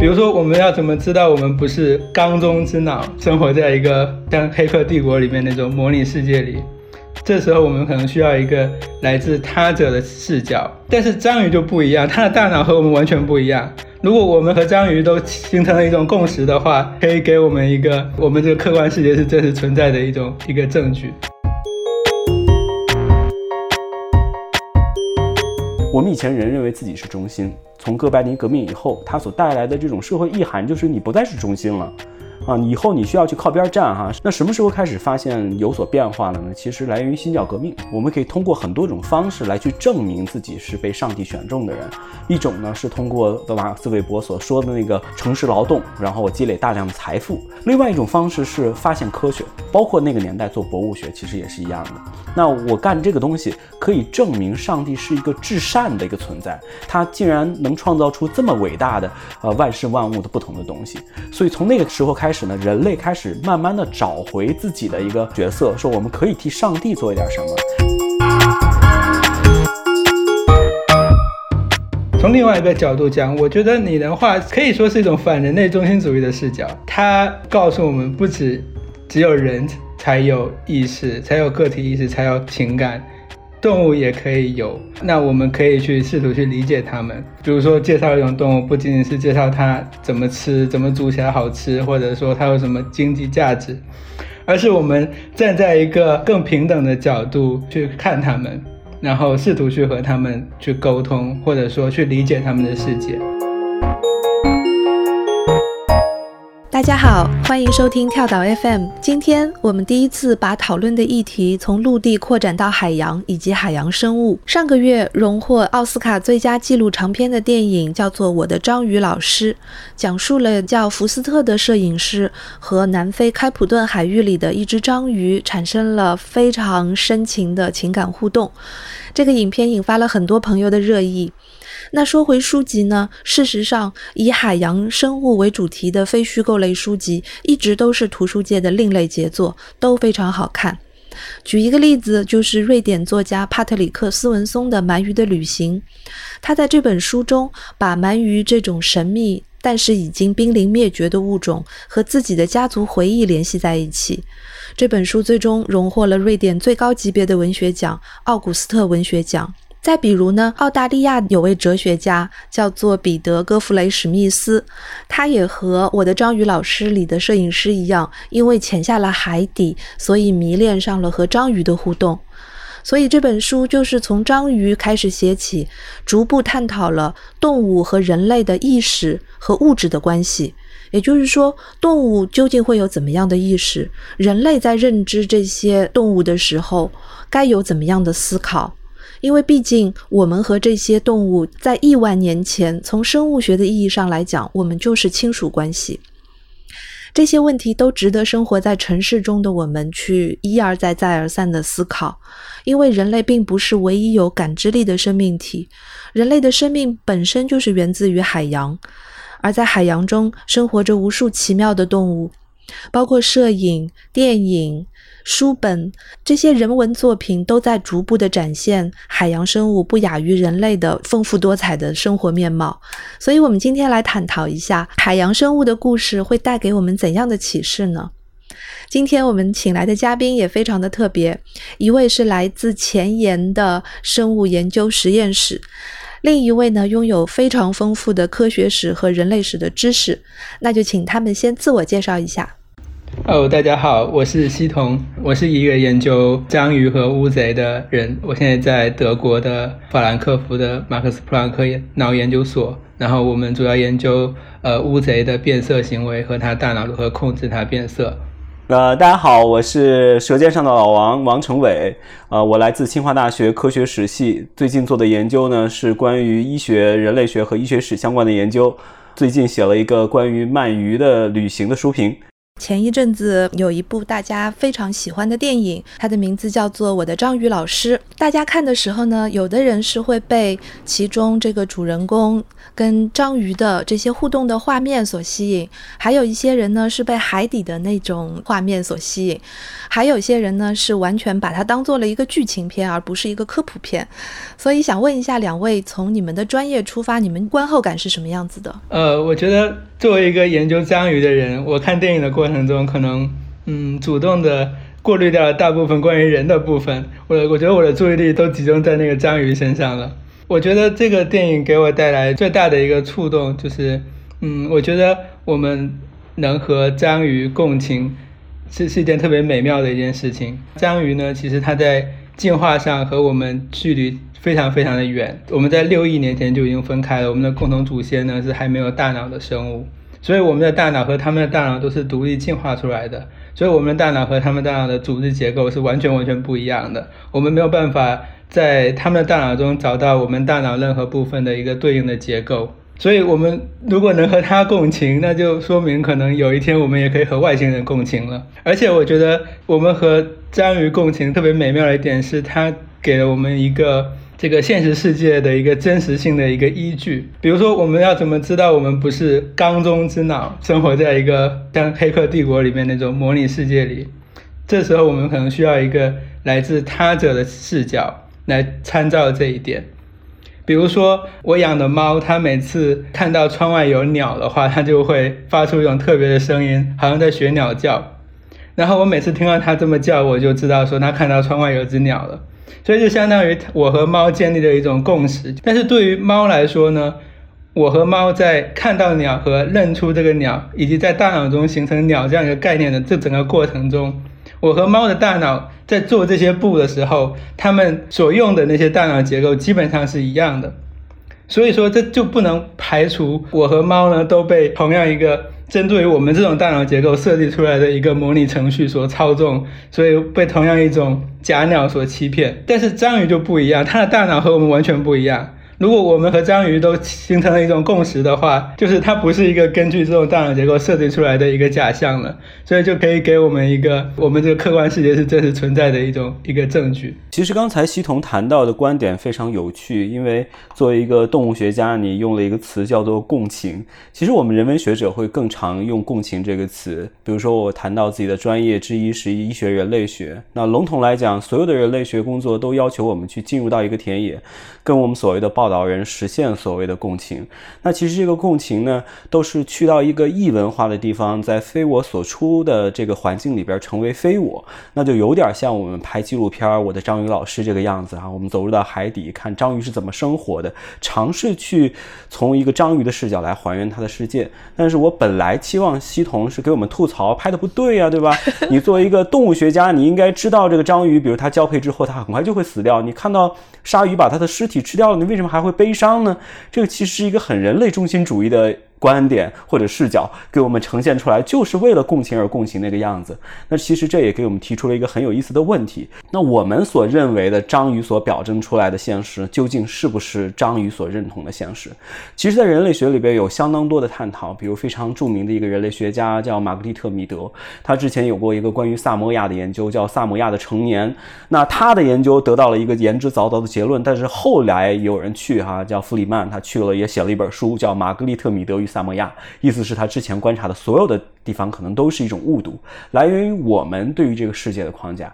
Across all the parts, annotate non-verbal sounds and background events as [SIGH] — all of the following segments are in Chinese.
比如说，我们要怎么知道我们不是缸中之脑，生活在一个像《黑客帝国》里面那种模拟世界里？这时候我们可能需要一个来自他者的视角。但是章鱼就不一样，它的大脑和我们完全不一样。如果我们和章鱼都形成了一种共识的话，可以给我们一个我们这个客观世界是真实存在的一种一个证据。我们以前人认为自己是中心，从哥白尼革命以后，它所带来的这种社会意涵就是你不再是中心了。啊，以后你需要去靠边站哈。那什么时候开始发现有所变化了呢？其实来源于新教革命。我们可以通过很多种方式来去证明自己是被上帝选中的人。一种呢是通过马克思韦伯所说的那个诚实劳动，然后积累大量的财富。另外一种方式是发现科学，包括那个年代做博物学，其实也是一样的。那我干这个东西可以证明上帝是一个至善的一个存在，他竟然能创造出这么伟大的呃万事万物的不同的东西。所以从那个时候开。开始呢，人类开始慢慢的找回自己的一个角色，说我们可以替上帝做一点什么。从另外一个角度讲，我觉得你的话可以说是一种反人类中心主义的视角，它告诉我们，不止只有人才有意识，才有个体意识，才有情感。动物也可以有，那我们可以去试图去理解它们。比如说，介绍一种动物，不仅仅是介绍它怎么吃、怎么煮起来好吃，或者说它有什么经济价值，而是我们站在一个更平等的角度去看它们，然后试图去和它们去沟通，或者说去理解它们的世界。大家好，欢迎收听跳岛 FM。今天我们第一次把讨论的议题从陆地扩展到海洋以及海洋生物。上个月荣获奥斯卡最佳纪录长片的电影叫做《我的章鱼老师》，讲述了叫福斯特的摄影师和南非开普敦海域里的一只章鱼产生了非常深情的情感互动。这个影片引发了很多朋友的热议。那说回书籍呢？事实上，以海洋生物为主题的非虚构类书籍一直都是图书界的另类杰作，都非常好看。举一个例子，就是瑞典作家帕特里克·斯文松的《鳗鱼的旅行》。他在这本书中，把鳗鱼这种神秘但是已经濒临灭绝的物种和自己的家族回忆联系在一起。这本书最终荣获了瑞典最高级别的文学奖——奥古斯特文学奖。再比如呢，澳大利亚有位哲学家叫做彼得·戈弗雷·史密斯，他也和我的章鱼老师里的摄影师一样，因为潜下了海底，所以迷恋上了和章鱼的互动。所以这本书就是从章鱼开始写起，逐步探讨了动物和人类的意识和物质的关系。也就是说，动物究竟会有怎么样的意识？人类在认知这些动物的时候，该有怎么样的思考？因为毕竟，我们和这些动物在亿万年前，从生物学的意义上来讲，我们就是亲属关系。这些问题都值得生活在城市中的我们去一而再、再而三的思考。因为人类并不是唯一有感知力的生命体，人类的生命本身就是源自于海洋，而在海洋中生活着无数奇妙的动物，包括摄影、电影。书本这些人文作品都在逐步的展现海洋生物不亚于人类的丰富多彩的生活面貌，所以，我们今天来探讨一下海洋生物的故事会带给我们怎样的启示呢？今天我们请来的嘉宾也非常的特别，一位是来自前沿的生物研究实验室，另一位呢拥有非常丰富的科学史和人类史的知识，那就请他们先自我介绍一下。哦，大家好，我是西彤，我是一个研究章鱼和乌贼的人。我现在在德国的法兰克福的马克思普朗克脑研究所，然后我们主要研究呃乌贼的变色行为和它大脑如何控制它变色。呃，大家好，我是舌尖上的老王王成伟，呃，我来自清华大学科学史系，最近做的研究呢是关于医学、人类学和医学史相关的研究，最近写了一个关于鳗鱼的旅行的书评。前一阵子有一部大家非常喜欢的电影，它的名字叫做《我的章鱼老师》。大家看的时候呢，有的人是会被其中这个主人公跟章鱼的这些互动的画面所吸引，还有一些人呢是被海底的那种画面所吸引，还有一些人呢是完全把它当做了一个剧情片，而不是一个科普片。所以想问一下两位，从你们的专业出发，你们观后感是什么样子的？呃，我觉得。作为一个研究章鱼的人，我看电影的过程中，可能嗯，主动的过滤掉了大部分关于人的部分。我我觉得我的注意力都集中在那个章鱼身上了。我觉得这个电影给我带来最大的一个触动就是，嗯，我觉得我们能和章鱼共情，是是一件特别美妙的一件事情。章鱼呢，其实它在进化上和我们距离非常非常的远。我们在六亿年前就已经分开了。我们的共同祖先呢是还没有大脑的生物，所以我们的大脑和他们的大脑都是独立进化出来的。所以我们的大脑和他们大脑的组织结构是完全完全不一样的。我们没有办法。在他们的大脑中找到我们大脑任何部分的一个对应的结构，所以我们如果能和他共情，那就说明可能有一天我们也可以和外星人共情了。而且我觉得我们和章鱼共情特别美妙的一点是，它给了我们一个这个现实世界的一个真实性的一个依据。比如说，我们要怎么知道我们不是缸中之脑，生活在一个像《黑客帝国》里面那种模拟世界里？这时候我们可能需要一个来自他者的视角。来参照这一点，比如说我养的猫，它每次看到窗外有鸟的话，它就会发出一种特别的声音，好像在学鸟叫。然后我每次听到它这么叫，我就知道说它看到窗外有只鸟了。所以就相当于我和猫建立了一种共识。但是对于猫来说呢，我和猫在看到鸟和认出这个鸟，以及在大脑中形成鸟这样一个概念的这整个过程中。我和猫的大脑在做这些步的时候，它们所用的那些大脑结构基本上是一样的，所以说这就不能排除我和猫呢都被同样一个针对于我们这种大脑结构设计出来的一个模拟程序所操纵，所以被同样一种假鸟所欺骗。但是章鱼就不一样，它的大脑和我们完全不一样。如果我们和章鱼都形成了一种共识的话，就是它不是一个根据这种大脑结构设计出来的一个假象了，所以就可以给我们一个我们这个客观世界是真实存在的一种一个证据。其实刚才西彤谈到的观点非常有趣，因为作为一个动物学家，你用了一个词叫做共情。其实我们人文学者会更常用共情这个词。比如说我谈到自己的专业之一是医学人类学，那笼统来讲，所有的人类学工作都要求我们去进入到一个田野，跟我们所谓的报导人实现所谓的共情。那其实这个共情呢，都是去到一个异文化的地方，在非我所出的这个环境里边成为非我，那就有点像我们拍纪录片《我的章鱼老师》这个样子啊。我们走入到海底，看章鱼是怎么生活的，尝试去从一个章鱼的视角来还原它的世界。但是我本来期望西彤是给我们吐槽拍的不对呀，对吧？[LAUGHS] 你作为一个动物学家，你应该知道这个章鱼，比如它交配之后，它很快就会死掉。你看到鲨鱼把它的尸体吃掉了，你为什么还会悲伤呢？这个其实是一个很人类中心主义的。观点或者视角给我们呈现出来，就是为了共情而共情那个样子。那其实这也给我们提出了一个很有意思的问题：那我们所认为的章鱼所表征出来的现实，究竟是不是章鱼所认同的现实？其实，在人类学里边有相当多的探讨。比如非常著名的一个人类学家叫玛格丽特·米德，他之前有过一个关于萨摩亚的研究，叫《萨摩亚的成年》。那他的研究得到了一个言之凿凿的结论，但是后来有人去哈，叫弗里曼，他去了也写了一本书，叫《玛格丽特·米德与》。萨摩亚，意思是他之前观察的所有的地方，可能都是一种误读，来源于我们对于这个世界的框架。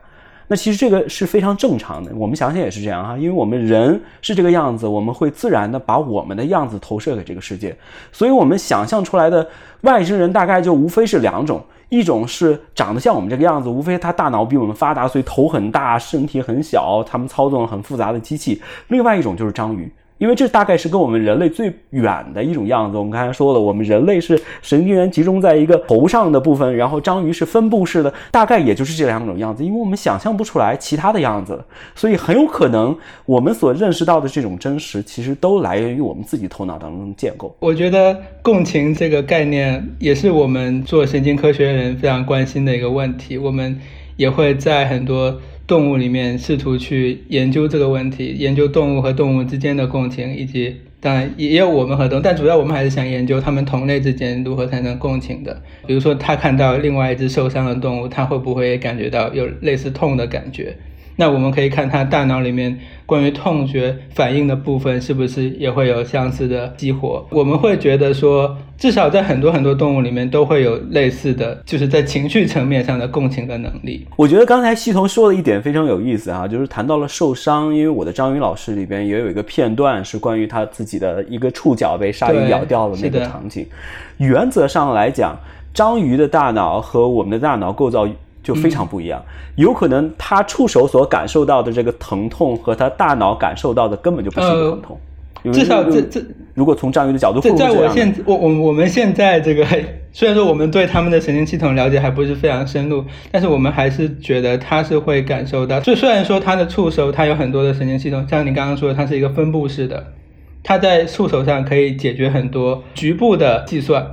那其实这个是非常正常的，我们想想也是这样哈，因为我们人是这个样子，我们会自然的把我们的样子投射给这个世界，所以我们想象出来的外星人大概就无非是两种，一种是长得像我们这个样子，无非他大脑比我们发达，所以头很大，身体很小，他们操纵了很复杂的机器；另外一种就是章鱼。因为这大概是跟我们人类最远的一种样子。我们刚才说了，我们人类是神经元集中在一个头上的部分，然后章鱼是分布式的，大概也就是这两种样子。因为我们想象不出来其他的样子，所以很有可能我们所认识到的这种真实，其实都来源于我们自己头脑当中的建构。我觉得共情这个概念也是我们做神经科学人非常关心的一个问题。我们也会在很多。动物里面试图去研究这个问题，研究动物和动物之间的共情，以及当然也有我们和动物，但主要我们还是想研究它们同类之间如何产生共情的。比如说，他看到另外一只受伤的动物，他会不会感觉到有类似痛的感觉？那我们可以看他大脑里面关于痛觉反应的部分是不是也会有相似的激活。我们会觉得说，至少在很多很多动物里面都会有类似的，就是在情绪层面上的共情的能力。我觉得刚才系统说的一点非常有意思啊，就是谈到了受伤，因为我的章鱼老师里边也有一个片段是关于他自己的一个触角被鲨鱼咬掉的那个场景。原则上来讲，章鱼的大脑和我们的大脑构造。就非常不一样，有可能他触手所感受到的这个疼痛和他大脑感受到的根本就不是一个疼痛。至少这这，如果从章鱼的角度，在在我现我我我们现在这个，[LAUGHS] 虽然说我们对他们的神经系统了解还不是非常深入，但是我们还是觉得他是会感受到。就虽然说他的触手它有很多的神经系统，像你刚刚说的，它是一个分布式的，它在触手上可以解决很多局部的计算。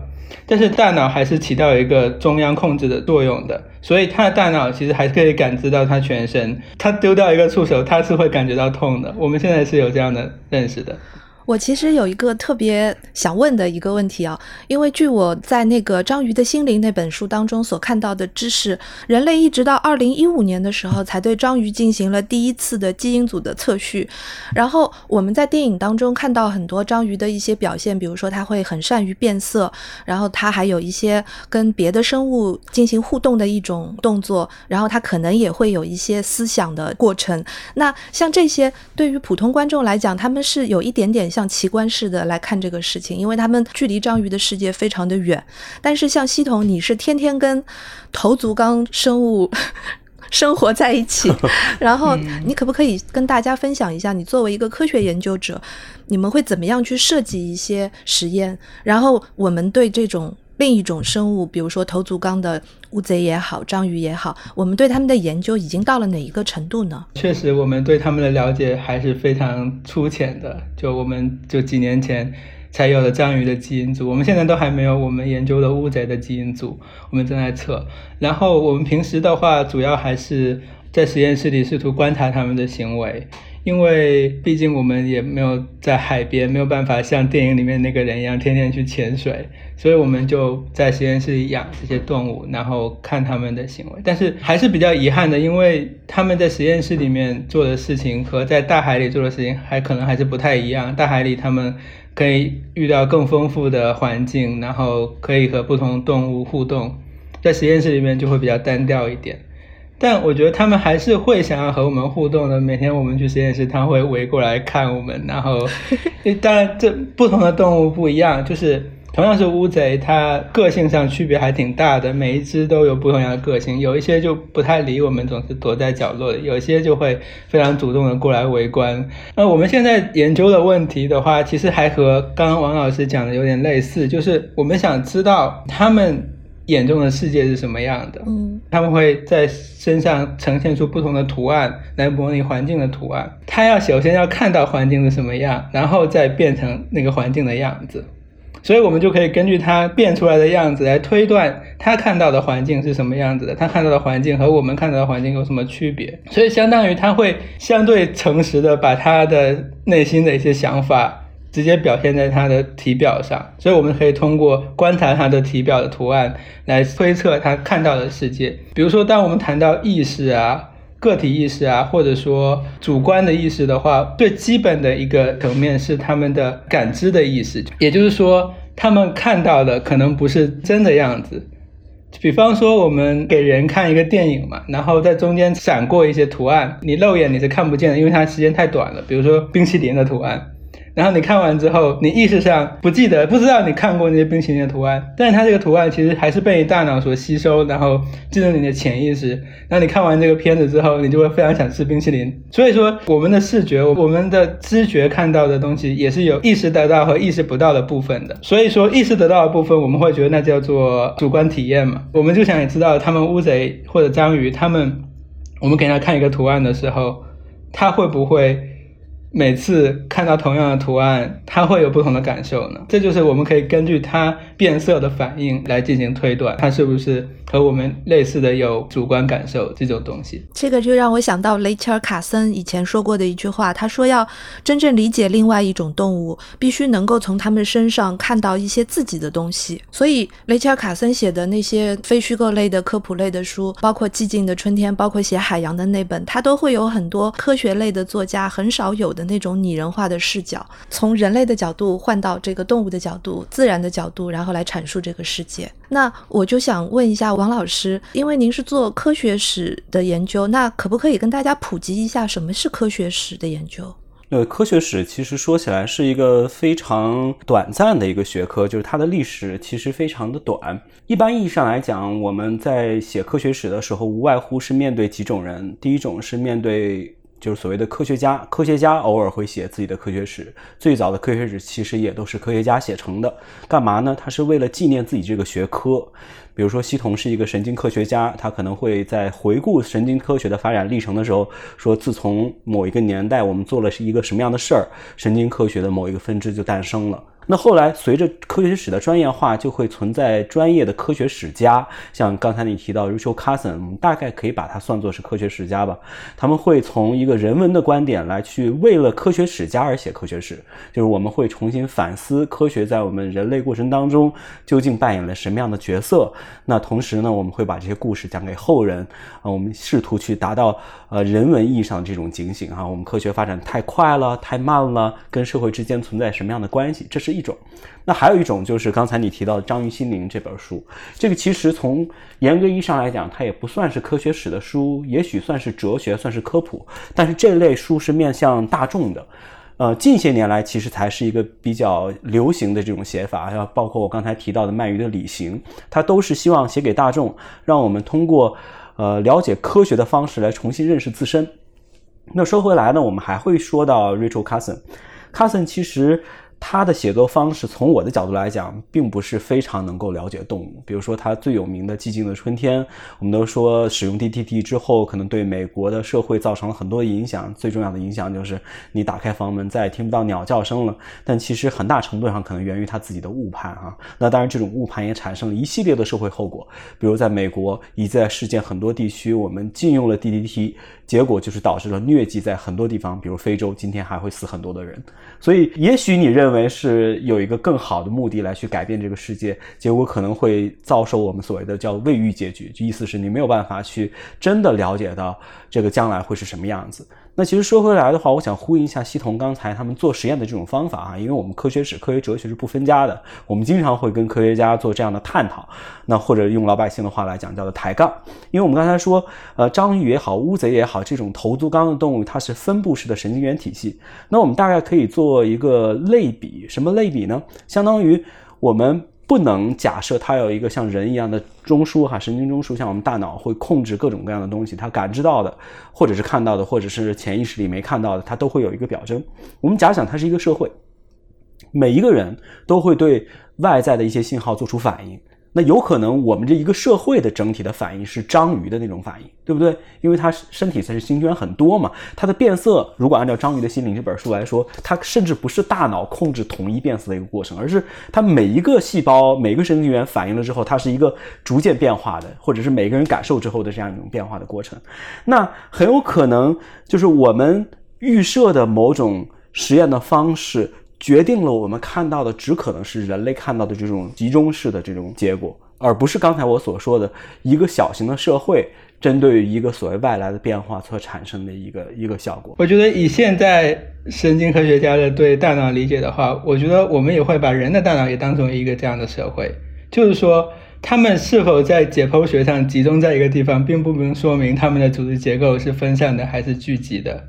但是大脑还是起到一个中央控制的作用的，所以他的大脑其实还是可以感知到他全身。他丢掉一个触手，他是会感觉到痛的。我们现在是有这样的认识的。我其实有一个特别想问的一个问题啊，因为据我在那个《章鱼的心灵》那本书当中所看到的知识，人类一直到二零一五年的时候才对章鱼进行了第一次的基因组的测序。然后我们在电影当中看到很多章鱼的一些表现，比如说它会很善于变色，然后它还有一些跟别的生物进行互动的一种动作，然后它可能也会有一些思想的过程。那像这些对于普通观众来讲，他们是有一点点。像奇观似的来看这个事情，因为他们距离章鱼的世界非常的远。但是像系统，你是天天跟头足纲生物 [LAUGHS] 生活在一起，[LAUGHS] 然后你可不可以跟大家分享一下，你作为一个科学研究者，你们会怎么样去设计一些实验？然后我们对这种。另一种生物，比如说头足纲的乌贼也好，章鱼也好，我们对他们的研究已经到了哪一个程度呢？确实，我们对他们的了解还是非常粗浅的。就我们就几年前才有了章鱼的基因组，我们现在都还没有我们研究的乌贼的基因组，我们正在测。然后我们平时的话，主要还是在实验室里试图观察他们的行为。因为毕竟我们也没有在海边，没有办法像电影里面那个人一样天天去潜水，所以我们就在实验室里养这些动物，然后看他们的行为。但是还是比较遗憾的，因为他们在实验室里面做的事情和在大海里做的事情还可能还是不太一样。大海里他们可以遇到更丰富的环境，然后可以和不同动物互动，在实验室里面就会比较单调一点。但我觉得他们还是会想要和我们互动的。每天我们去实验室，他会围过来看我们。然后，当然这不同的动物不一样，就是同样是乌贼，它个性上区别还挺大的。每一只都有不同样的个性，有一些就不太理我们，总是躲在角落里；有些就会非常主动的过来围观。那我们现在研究的问题的话，其实还和刚刚王老师讲的有点类似，就是我们想知道他们。眼中的世界是什么样的？嗯，他们会在身上呈现出不同的图案来模拟环境的图案。他要首先要看到环境是什么样，然后再变成那个环境的样子。所以我们就可以根据他变出来的样子来推断他看到的环境是什么样子的。他看到的环境和我们看到的环境有什么区别？所以相当于他会相对诚实的把他的内心的一些想法。直接表现在它的体表上，所以我们可以通过观察它的体表的图案来推测它看到的世界。比如说，当我们谈到意识啊、个体意识啊，或者说主观的意识的话，最基本的一个层面是他们的感知的意识，也就是说，他们看到的可能不是真的样子。比方说，我们给人看一个电影嘛，然后在中间闪过一些图案，你肉眼你是看不见的，因为它时间太短了。比如说冰淇淋的图案。然后你看完之后，你意识上不记得，不知道你看过那些冰淇淋的图案，但是它这个图案其实还是被大脑所吸收，然后进入你的潜意识。然后你看完这个片子之后，你就会非常想吃冰淇淋。所以说，我们的视觉，我们的知觉看到的东西，也是有意识得到和意识不到的部分的。所以说，意识得到的部分，我们会觉得那叫做主观体验嘛。我们就想也知道，他们乌贼或者章鱼，他们，我们给他看一个图案的时候，他会不会？每次看到同样的图案，它会有不同的感受呢？这就是我们可以根据它变色的反应来进行推断，它是不是和我们类似的有主观感受这种东西。这个就让我想到雷切尔·卡森以前说过的一句话，他说要真正理解另外一种动物，必须能够从他们身上看到一些自己的东西。所以雷切尔·卡森写的那些非虚构类的科普类的书，包括《寂静的春天》，包括写海洋的那本，他都会有很多科学类的作家很少有的。那种拟人化的视角，从人类的角度换到这个动物的角度、自然的角度，然后来阐述这个世界。那我就想问一下王老师，因为您是做科学史的研究，那可不可以跟大家普及一下什么是科学史的研究？呃，科学史其实说起来是一个非常短暂的一个学科，就是它的历史其实非常的短。一般意义上来讲，我们在写科学史的时候，无外乎是面对几种人，第一种是面对。就是所谓的科学家，科学家偶尔会写自己的科学史。最早的科学史其实也都是科学家写成的。干嘛呢？他是为了纪念自己这个学科。比如说，西童是一个神经科学家，他可能会在回顾神经科学的发展历程的时候，说自从某一个年代，我们做了一个什么样的事儿，神经科学的某一个分支就诞生了。那后来，随着科学史的专业化，就会存在专业的科学史家，像刚才你提到 Rachel Carson，我们大概可以把它算作是科学史家吧。他们会从一个人文的观点来去为了科学史家而写科学史，就是我们会重新反思科学在我们人类过程当中究竟扮演了什么样的角色。那同时呢，我们会把这些故事讲给后人，啊，我们试图去达到呃人文意义上这种警醒啊，我们科学发展太快了，太慢了，跟社会之间存在什么样的关系？这是。一种，那还有一种就是刚才你提到的《章鱼心灵》这本书，这个其实从严格意义上来讲，它也不算是科学史的书，也许算是哲学，算是科普。但是这类书是面向大众的，呃，近些年来其实才是一个比较流行的这种写法，要包括我刚才提到的《鳗鱼的旅行》，它都是希望写给大众，让我们通过呃了解科学的方式来重新认识自身。那说回来呢，我们还会说到 Rachel Carson，Carson 其实。他的写作方式，从我的角度来讲，并不是非常能够了解动物。比如说，他最有名的《寂静的春天》，我们都说使用 DTT 之后，可能对美国的社会造成了很多影响。最重要的影响就是，你打开房门再也听不到鸟叫声了。但其实很大程度上可能源于他自己的误判啊。那当然，这种误判也产生了一系列的社会后果。比如在美国以及在世界很多地区，我们禁用了 DTT，结果就是导致了疟疾在很多地方，比如非洲，今天还会死很多的人。所以，也许你认为是有一个更好的目的来去改变这个世界，结果可能会遭受我们所谓的叫未遇结局，就意思是你没有办法去真的了解到这个将来会是什么样子。那其实说回来的话，我想呼应一下西彤刚才他们做实验的这种方法啊，因为我们科学史、科学哲学是不分家的，我们经常会跟科学家做这样的探讨，那或者用老百姓的话来讲叫做抬杠。因为我们刚才说，呃，章鱼也好，乌贼也好，这种头足纲的动物，它是分布式的神经元体系。那我们大概可以做一个类比，什么类比呢？相当于我们。不能假设它有一个像人一样的中枢哈，神经中枢，像我们大脑会控制各种各样的东西，它感知到的，或者是看到的，或者是潜意识里没看到的，它都会有一个表征。我们假想它是一个社会，每一个人都会对外在的一些信号做出反应。那有可能我们这一个社会的整体的反应是章鱼的那种反应，对不对？因为它身体才是星圈很多嘛，它的变色，如果按照《章鱼的心灵》这本书来说，它甚至不是大脑控制统一变色的一个过程，而是它每一个细胞、每个神经元反应了之后，它是一个逐渐变化的，或者是每个人感受之后的这样一种变化的过程。那很有可能就是我们预设的某种实验的方式。决定了我们看到的只可能是人类看到的这种集中式的这种结果，而不是刚才我所说的一个小型的社会针对于一个所谓外来的变化所产生的一个 [LAUGHS] 一个效果。我觉得以现在神经科学家的对大脑理解的话，我觉得我们也会把人的大脑也当成一个这样的社会，就是说他们是否在解剖学上集中在一个地方，并不能说明他们的组织结构是分散的还是聚集的。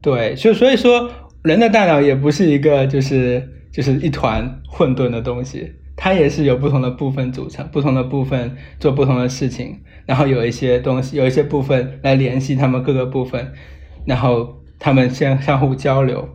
对，就所以说。人的大脑也不是一个就是就是一团混沌的东西，它也是有不同的部分组成，不同的部分做不同的事情，然后有一些东西，有一些部分来联系他们各个部分，然后他们相相互交流，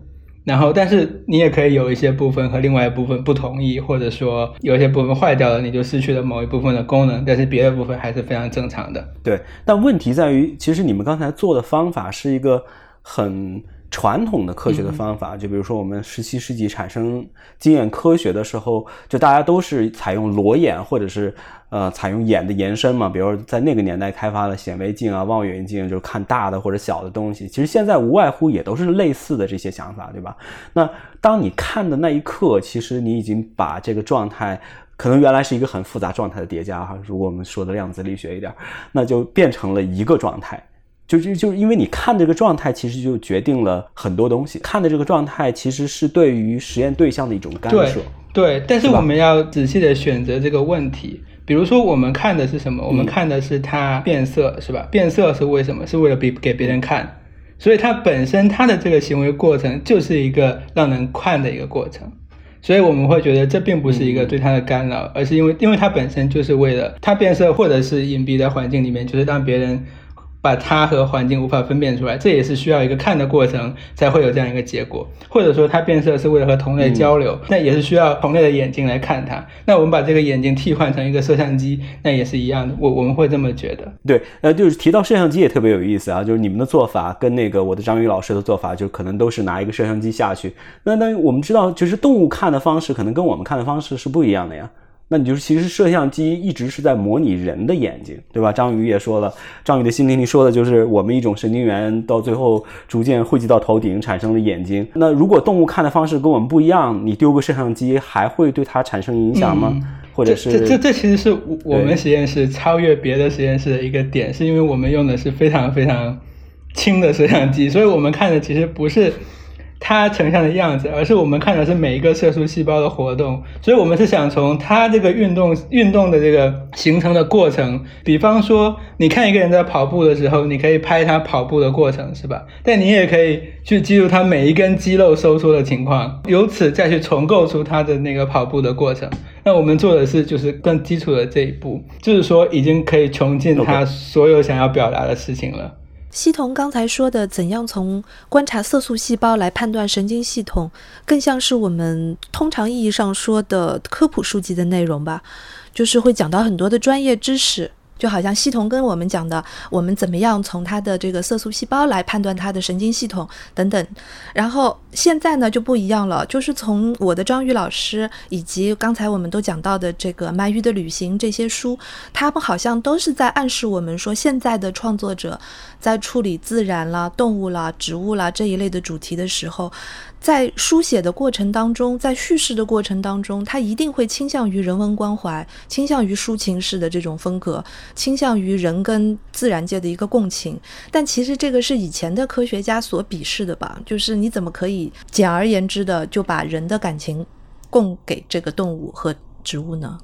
然后但是你也可以有一些部分和另外一部分不同意，或者说有一些部分坏掉了，你就失去了某一部分的功能，但是别的部分还是非常正常的。对，但问题在于，其实你们刚才做的方法是一个很。传统的科学的方法，就比如说我们十七世纪产生经验科学的时候，就大家都是采用裸眼或者是呃采用眼的延伸嘛。比如在那个年代开发了显微镜啊、望远镜，就是看大的或者小的东西。其实现在无外乎也都是类似的这些想法，对吧？那当你看的那一刻，其实你已经把这个状态。可能原来是一个很复杂状态的叠加哈，如果我们说的量子力学一点，那就变成了一个状态，就就就因为你看这个状态，其实就决定了很多东西。看的这个状态其实是对于实验对象的一种干涉。对，但是我们要仔细的选择这个问题。比如说，我们看的是什么？我们看的是它变色，是吧？变色是为什么？是为了比给别人看，所以它本身它的这个行为过程就是一个让人看的一个过程。所以我们会觉得这并不是一个对它的干扰，而是因为因为它本身就是为了它变色，或者是隐蔽的环境里面，就是让别人。把它和环境无法分辨出来，这也是需要一个看的过程才会有这样一个结果。或者说它变色是为了和同类交流，那也是需要同类的眼睛来看它。那我们把这个眼睛替换成一个摄像机，那也是一样的。我我们会这么觉得。对，呃，就是提到摄像机也特别有意思啊，就是你们的做法跟那个我的张宇老师的做法，就可能都是拿一个摄像机下去。那那我们知道，就是动物看的方式可能跟我们看的方式是不一样的呀。那你就是其实摄像机一直是在模拟人的眼睛，对吧？章宇也说了，章宇的心灵里说的就是我们一种神经元到最后逐渐汇集到头顶产生了眼睛。那如果动物看的方式跟我们不一样，你丢个摄像机还会对它产生影响吗？或者是这这这其实是我们实验室超越别的实验室的一个点，是因为我们用的是非常非常轻的摄像机，所以我们看的其实不是。它成像的样子，而是我们看的是每一个色素细胞的活动，所以我们是想从它这个运动运动的这个形成的过程，比方说，你看一个人在跑步的时候，你可以拍他跑步的过程，是吧？但你也可以去记录他每一根肌肉收缩的情况，由此再去重构出他的那个跑步的过程。那我们做的是就是更基础的这一步，就是说已经可以穷尽他所有想要表达的事情了。西童刚才说的，怎样从观察色素细胞来判断神经系统，更像是我们通常意义上说的科普书籍的内容吧，就是会讲到很多的专业知识。就好像系统跟我们讲的，我们怎么样从它的这个色素细胞来判断它的神经系统等等。然后现在呢就不一样了，就是从我的张宇老师以及刚才我们都讲到的这个《鳗鱼的旅行》这些书，他们好像都是在暗示我们说，现在的创作者在处理自然啦、动物啦、植物啦这一类的主题的时候。在书写的过程当中，在叙事的过程当中，他一定会倾向于人文关怀，倾向于抒情式的这种风格，倾向于人跟自然界的一个共情。但其实这个是以前的科学家所鄙视的吧？就是你怎么可以简而言之的就把人的感情供给这个动物和植物呢？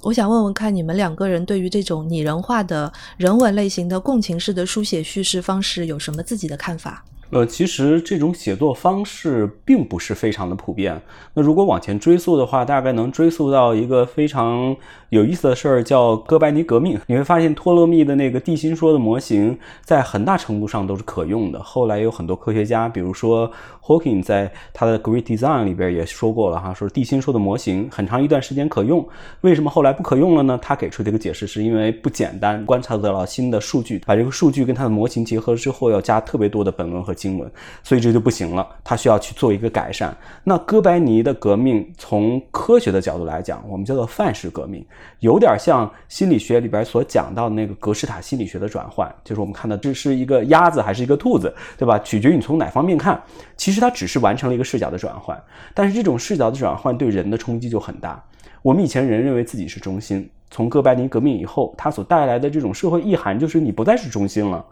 我想问问看，你们两个人对于这种拟人化的人文类型的共情式的书写叙事方式有什么自己的看法？呃，其实这种写作方式并不是非常的普遍。那如果往前追溯的话，大概能追溯到一个非常有意思的事儿，叫哥白尼革命。你会发现托勒密的那个地心说的模型，在很大程度上都是可用的。后来有很多科学家，比如说 Hawking，在他的 Great Design 里边也说过了哈，说地心说的模型很长一段时间可用。为什么后来不可用了呢？他给出这个解释是因为不简单，观察到了新的数据，把这个数据跟它的模型结合之后，要加特别多的本轮和。经文，所以这就不行了，他需要去做一个改善。那哥白尼的革命，从科学的角度来讲，我们叫做范式革命，有点像心理学里边所讲到的那个格式塔心理学的转换，就是我们看到这是一个鸭子还是一个兔子，对吧？取决于你从哪方面看。其实它只是完成了一个视角的转换，但是这种视角的转换对人的冲击就很大。我们以前人认为自己是中心，从哥白尼革命以后，它所带来的这种社会意涵就是你不再是中心了。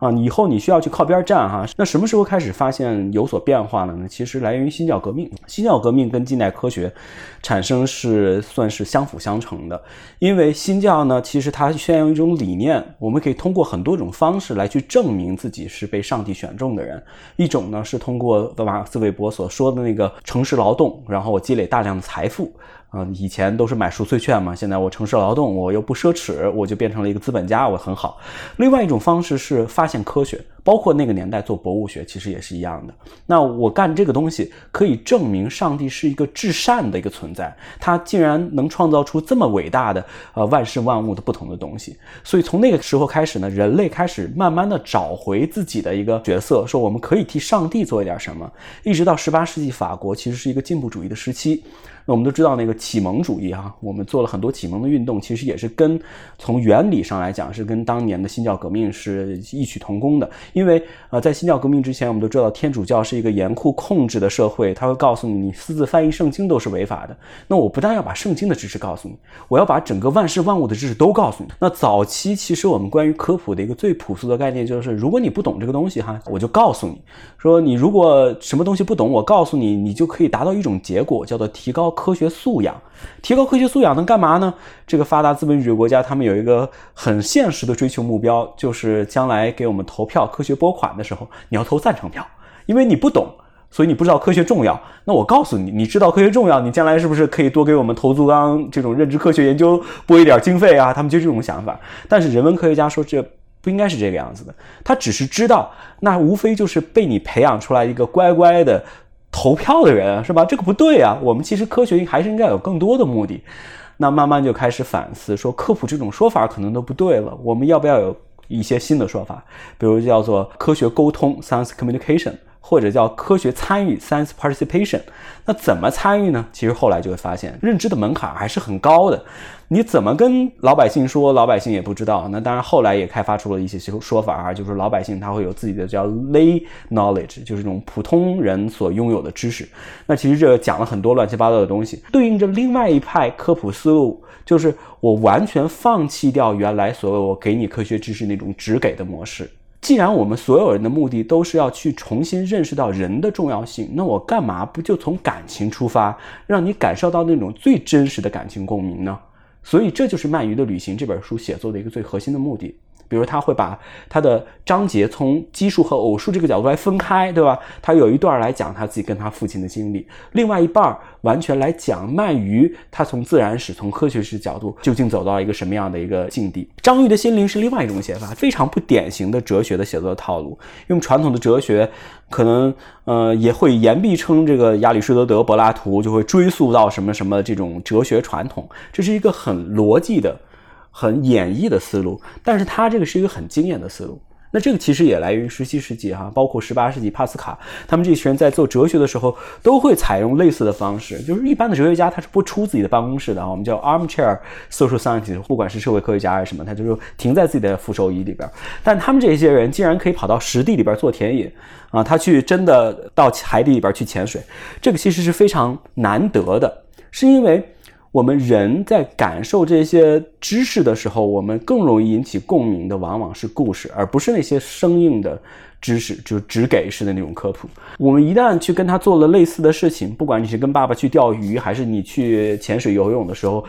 啊，以后你需要去靠边站哈。那什么时候开始发现有所变化了呢？其实来源于新教革命。新教革命跟近代科学产生是算是相辅相成的。因为新教呢，其实它宣扬一种理念，我们可以通过很多种方式来去证明自己是被上帝选中的人。一种呢是通过马克思韦伯所说的那个诚实劳动，然后积累大量的财富。啊，以前都是买赎罪券嘛，现在我城市劳动，我又不奢侈，我就变成了一个资本家，我很好。另外一种方式是发现科学，包括那个年代做博物学，其实也是一样的。那我干这个东西，可以证明上帝是一个至善的一个存在，他竟然能创造出这么伟大的呃万事万物的不同的东西。所以从那个时候开始呢，人类开始慢慢的找回自己的一个角色，说我们可以替上帝做一点什么。一直到十八世纪法国，其实是一个进步主义的时期。那我们都知道那个启蒙主义哈，我们做了很多启蒙的运动，其实也是跟从原理上来讲是跟当年的新教革命是异曲同工的。因为呃，在新教革命之前，我们都知道天主教是一个严酷控制的社会，他会告诉你，你私自翻译圣经都是违法的。那我不但要把圣经的知识告诉你，我要把整个万事万物的知识都告诉你。那早期其实我们关于科普的一个最朴素的概念就是，如果你不懂这个东西哈，我就告诉你说，你如果什么东西不懂，我告诉你，你就可以达到一种结果，叫做提高。科学素养，提高科学素养能干嘛呢？这个发达资本主义国家，他们有一个很现实的追求目标，就是将来给我们投票、科学拨款的时候，你要投赞成票，因为你不懂，所以你不知道科学重要。那我告诉你，你知道科学重要，你将来是不是可以多给我们投足纲这种认知科学研究拨一点经费啊？他们就这种想法。但是人文科学家说，这不应该是这个样子的。他只是知道，那无非就是被你培养出来一个乖乖的。投票的人是吧？这个不对啊！我们其实科学还是应该有更多的目的。那慢慢就开始反思，说科普这种说法可能都不对了。我们要不要有一些新的说法？比如叫做科学沟通 （science communication）。或者叫科学参与 （science participation），那怎么参与呢？其实后来就会发现，认知的门槛还是很高的。你怎么跟老百姓说，老百姓也不知道。那当然，后来也开发出了一些说法啊，就是老百姓他会有自己的叫 lay knowledge，就是这种普通人所拥有的知识。那其实这讲了很多乱七八糟的东西，对应着另外一派科普思路，就是我完全放弃掉原来所谓我给你科学知识那种只给的模式。既然我们所有人的目的都是要去重新认识到人的重要性，那我干嘛不就从感情出发，让你感受到那种最真实的感情共鸣呢？所以这就是《鳗鱼的旅行》这本书写作的一个最核心的目的。比如他会把他的章节从奇数和偶数这个角度来分开，对吧？他有一段来讲他自己跟他父亲的经历，另外一半完全来讲鳗鱼他从自然史、从科学史角度究竟走到一个什么样的一个境地。章鱼的心灵是另外一种写法，非常不典型的哲学的写作套路。用传统的哲学，可能呃也会言必称这个亚里士多德、柏拉图就会追溯到什么什么这种哲学传统，这是一个很逻辑的。很演绎的思路，但是他这个是一个很经验的思路。那这个其实也来源于十七世纪哈，包括十八世纪帕斯卡，他们这群人在做哲学的时候都会采用类似的方式。就是一般的哲学家他是不出自己的办公室的啊，我们叫 armchair social scientist，不管是社会科学家还是什么，他就是停在自己的扶手椅里边。但他们这些人竟然可以跑到实地里边做田野啊，他去真的到海底里边去潜水，这个其实是非常难得的，是因为。我们人在感受这些知识的时候，我们更容易引起共鸣的，往往是故事，而不是那些生硬的知识，就是只给式的那种科普。我们一旦去跟他做了类似的事情，不管你是跟爸爸去钓鱼，还是你去潜水游泳的时候，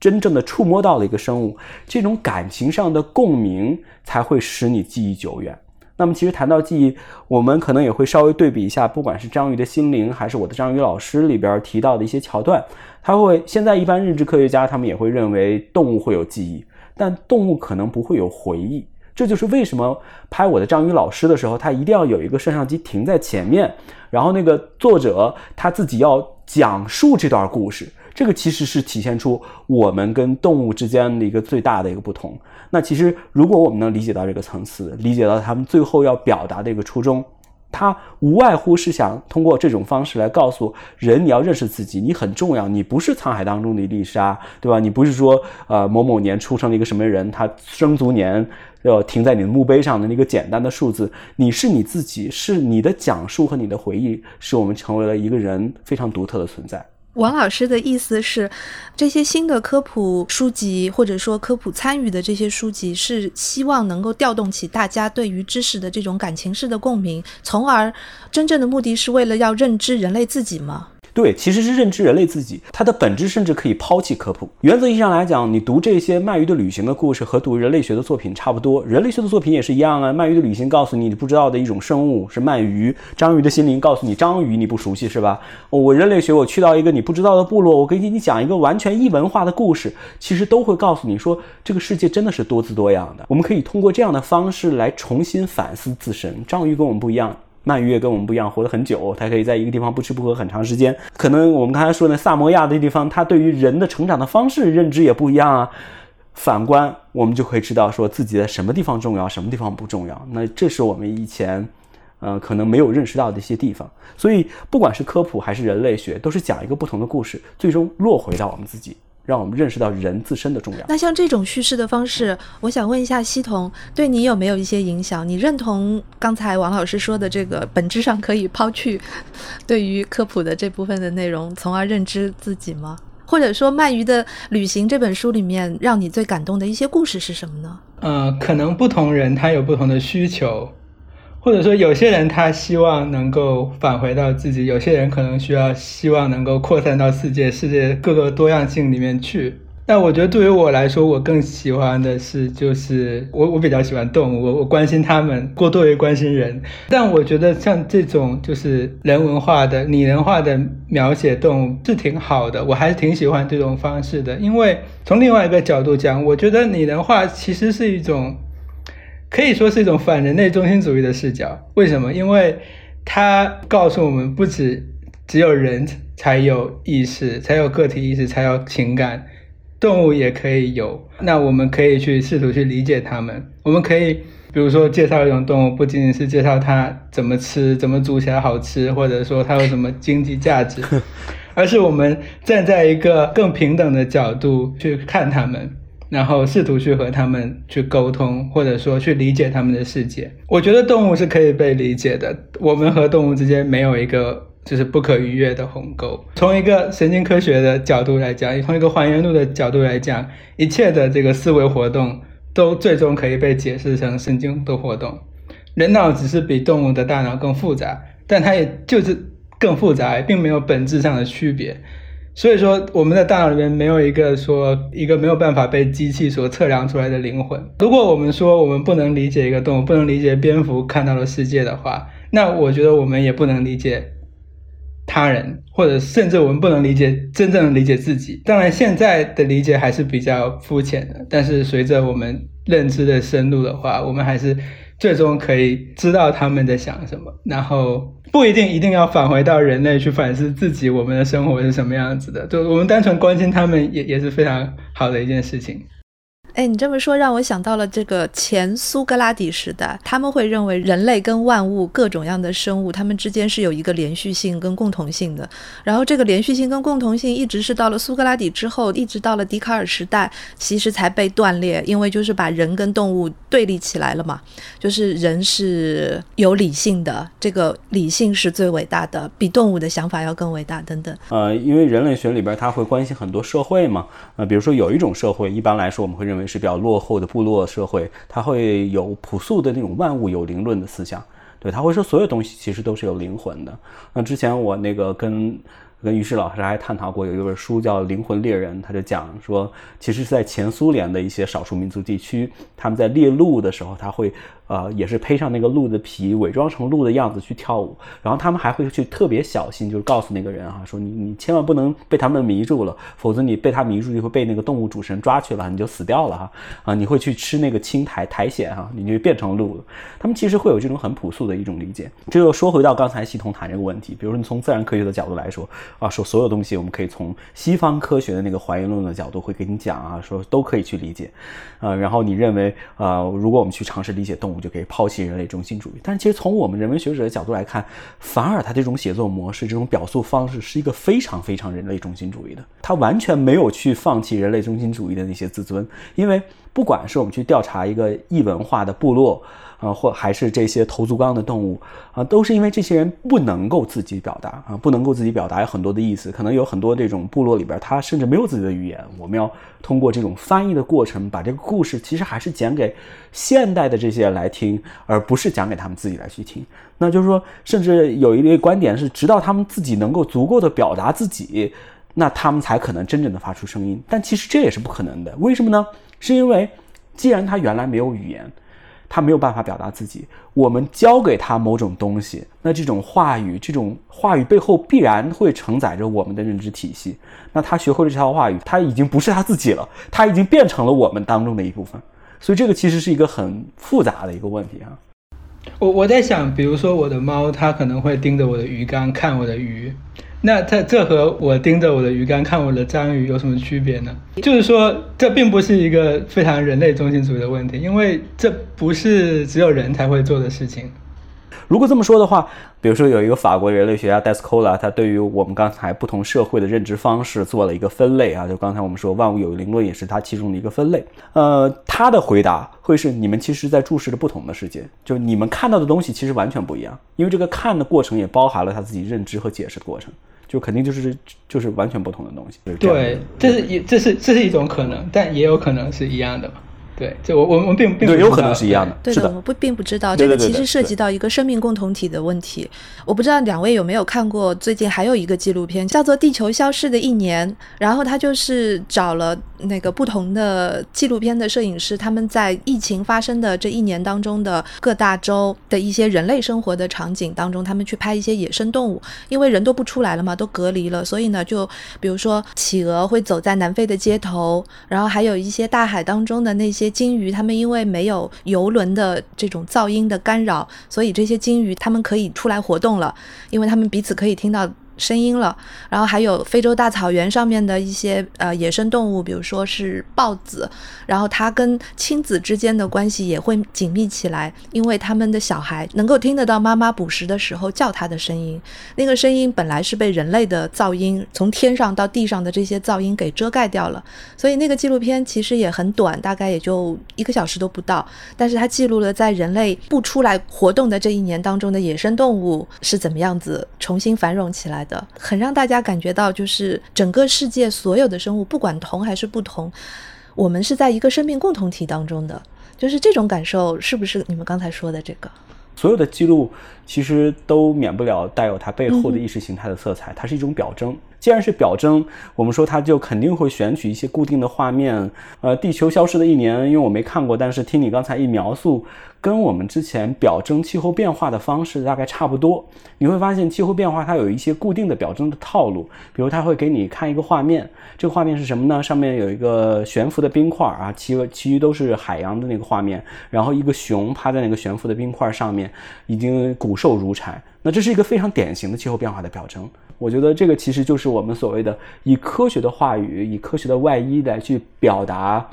真正的触摸到了一个生物，这种感情上的共鸣才会使你记忆久远。那么，其实谈到记忆，我们可能也会稍微对比一下，不管是章鱼的心灵，还是我的章鱼老师里边提到的一些桥段。他会现在一般认知科学家他们也会认为动物会有记忆，但动物可能不会有回忆。这就是为什么拍我的章鱼老师的时候，他一定要有一个摄像机停在前面，然后那个作者他自己要讲述这段故事。这个其实是体现出我们跟动物之间的一个最大的一个不同。那其实如果我们能理解到这个层次，理解到他们最后要表达的一个初衷。他无外乎是想通过这种方式来告诉人，你要认识自己，你很重要，你不是沧海当中的一粒沙，对吧？你不是说，呃，某某年出生了一个什么人，他生卒年要停在你的墓碑上的那个简单的数字，你是你自己，是你的讲述和你的回忆，使我们成为了一个人非常独特的存在。王老师的意思是，这些新的科普书籍或者说科普参与的这些书籍，是希望能够调动起大家对于知识的这种感情式的共鸣，从而真正的目的是为了要认知人类自己吗？对，其实是认知人类自己，它的本质甚至可以抛弃科普。原则意义上来讲，你读这些鳗鱼的旅行的故事和读人类学的作品差不多。人类学的作品也是一样啊。鳗鱼的旅行告诉你你不知道的一种生物是鳗鱼，章鱼的心灵告诉你章鱼你不熟悉是吧？我人类学我去到一个你不知道的部落，我给你讲一个完全异文化的故事，其实都会告诉你说这个世界真的是多姿多样的。我们可以通过这样的方式来重新反思自身。章鱼跟我们不一样。鳗鱼也跟我们不一样，活得很久，它可以在一个地方不吃不喝很长时间。可能我们刚才说的萨摩亚的地方，它对于人的成长的方式认知也不一样啊。反观，我们就可以知道说自己在什么地方重要，什么地方不重要。那这是我们以前，呃，可能没有认识到的一些地方。所以，不管是科普还是人类学，都是讲一个不同的故事，最终落回到我们自己。让我们认识到人自身的重要。那像这种叙事的方式，我想问一下西彤，对你有没有一些影响？你认同刚才王老师说的这个本质上可以抛去对于科普的这部分的内容，从而认知自己吗？或者说，《鳗鱼的旅行》这本书里面让你最感动的一些故事是什么呢？呃，可能不同人他有不同的需求。或者说，有些人他希望能够返回到自己，有些人可能需要希望能够扩散到世界，世界各个多样性里面去。但我觉得对于我来说，我更喜欢的是，就是我我比较喜欢动物，我我关心他们过多于关心人。但我觉得像这种就是人文化的、拟人化的描写动物是挺好的，我还是挺喜欢这种方式的。因为从另外一个角度讲，我觉得拟人化其实是一种。可以说是一种反人类中心主义的视角。为什么？因为它告诉我们，不止只有人才有意识，才有个体意识，才有情感，动物也可以有。那我们可以去试图去理解它们。我们可以，比如说介绍一种动物，不仅仅是介绍它怎么吃，怎么煮起来好吃，或者说它有什么经济价值，[LAUGHS] 而是我们站在一个更平等的角度去看它们。然后试图去和他们去沟通，或者说去理解他们的世界。我觉得动物是可以被理解的。我们和动物之间没有一个就是不可逾越的鸿沟。从一个神经科学的角度来讲，从一个还原度的角度来讲，一切的这个思维活动都最终可以被解释成神经的活动。人脑只是比动物的大脑更复杂，但它也就是更复杂，并没有本质上的区别。所以说，我们的大脑里面没有一个说一个没有办法被机器所测量出来的灵魂。如果我们说我们不能理解一个动物，不能理解蝙蝠看到的世界的话，那我觉得我们也不能理解他人，或者甚至我们不能理解真正理解自己。当然，现在的理解还是比较肤浅的，但是随着我们认知的深入的话，我们还是。最终可以知道他们在想什么，然后不一定一定要返回到人类去反思自己，我们的生活是什么样子的。就我们单纯关心他们，也也是非常好的一件事情。哎，你这么说让我想到了这个前苏格拉底时代，他们会认为人类跟万物各种样的生物，他们之间是有一个连续性跟共同性的。然后这个连续性跟共同性一直是到了苏格拉底之后，一直到了笛卡尔时代，其实才被断裂，因为就是把人跟动物对立起来了嘛。就是人是有理性的，这个理性是最伟大的，比动物的想法要更伟大等等。呃，因为人类学里边他会关心很多社会嘛，呃，比如说有一种社会，一般来说我们会认为。是比较落后的部落社会，他会有朴素的那种万物有灵论的思想，对，他会说所有东西其实都是有灵魂的。那之前我那个跟跟于适老师还探讨过，有一本书叫《灵魂猎人》，他就讲说，其实是在前苏联的一些少数民族地区，他们在猎鹿的时候，他会。呃，也是披上那个鹿的皮，伪装成鹿的样子去跳舞。然后他们还会去特别小心，就是告诉那个人啊，说你你千万不能被他们迷住了，否则你被他迷住就会被那个动物主神抓去了，你就死掉了哈。啊，你会去吃那个青苔苔藓哈，你就变成鹿了。他们其实会有这种很朴素的一种理解。这又说回到刚才系统谈这个问题，比如说你从自然科学的角度来说啊，说所有东西我们可以从西方科学的那个还原论的角度会给你讲啊，说都可以去理解。呃，然后你认为呃，如果我们去尝试理解动物。我们就可以抛弃人类中心主义，但是其实从我们人文学者的角度来看，反而他这种写作模式、这种表述方式是一个非常非常人类中心主义的。他完全没有去放弃人类中心主义的那些自尊，因为不管是我们去调查一个异文化的部落，啊，或还是这些头足纲的动物啊，都是因为这些人不能够自己表达啊，不能够自己表达有很多的意思，可能有很多这种部落里边，他甚至没有自己的语言，我们要通过这种翻译的过程，把这个故事其实还是讲给现代的这些来听，而不是讲给他们自己来去听。那就是说，甚至有一类观点是，直到他们自己能够足够的表达自己，那他们才可能真正的发出声音。但其实这也是不可能的，为什么呢？是因为既然他原来没有语言。他没有办法表达自己，我们教给他某种东西，那这种话语，这种话语背后必然会承载着我们的认知体系。那他学会了这套话语，他已经不是他自己了，他已经变成了我们当中的一部分。所以这个其实是一个很复杂的一个问题啊。我我在想，比如说我的猫，它可能会盯着我的鱼缸看我的鱼。那这这和我盯着我的鱼竿看我的章鱼有什么区别呢？就是说，这并不是一个非常人类中心主义的问题，因为这不是只有人才会做的事情。如果这么说的话，比如说有一个法国人类学家 Descola，他对于我们刚才不同社会的认知方式做了一个分类啊，就刚才我们说万物有灵论也是他其中的一个分类。呃，他的回答会是你们其实在注视着不同的世界，就你们看到的东西其实完全不一样，因为这个看的过程也包含了他自己认知和解释的过程。就肯定就是就是完全不同的东西。对，这是一这是这是一种可能，但也有可能是一样的嘛。对，就我我们并并有可能是一样的，对的，我们不并不知道这个其实涉及到一个生命共同体的问题。我不知道两位有没有看过最近还有一个纪录片叫做《地球消失的一年》，然后他就是找了那个不同的纪录片的摄影师，他们在疫情发生的这一年当中的各大洲的一些人类生活的场景当中，他们去拍一些野生动物，因为人都不出来了嘛，都隔离了，所以呢，就比如说企鹅会走在南非的街头，然后还有一些大海当中的那些。鲸鱼，它们因为没有游轮的这种噪音的干扰，所以这些鲸鱼它们可以出来活动了，因为它们彼此可以听到。声音了，然后还有非洲大草原上面的一些呃野生动物，比如说是豹子，然后它跟亲子之间的关系也会紧密起来，因为他们的小孩能够听得到妈妈捕食的时候叫它的声音，那个声音本来是被人类的噪音从天上到地上的这些噪音给遮盖掉了，所以那个纪录片其实也很短，大概也就一个小时都不到，但是它记录了在人类不出来活动的这一年当中的野生动物是怎么样子重新繁荣起来。的很让大家感觉到，就是整个世界所有的生物，不管同还是不同，我们是在一个生命共同体当中的，就是这种感受，是不是你们刚才说的这个？所有的记录其实都免不了带有它背后的意识形态的色彩，它是一种表征。既然是表征，我们说它就肯定会选取一些固定的画面。呃，地球消失的一年，因为我没看过，但是听你刚才一描述。跟我们之前表征气候变化的方式大概差不多，你会发现气候变化它有一些固定的表征的套路，比如它会给你看一个画面，这个画面是什么呢？上面有一个悬浮的冰块啊，其其余都是海洋的那个画面，然后一个熊趴在那个悬浮的冰块上面，已经骨瘦如柴。那这是一个非常典型的气候变化的表征。我觉得这个其实就是我们所谓的以科学的话语，以科学的外衣来去表达。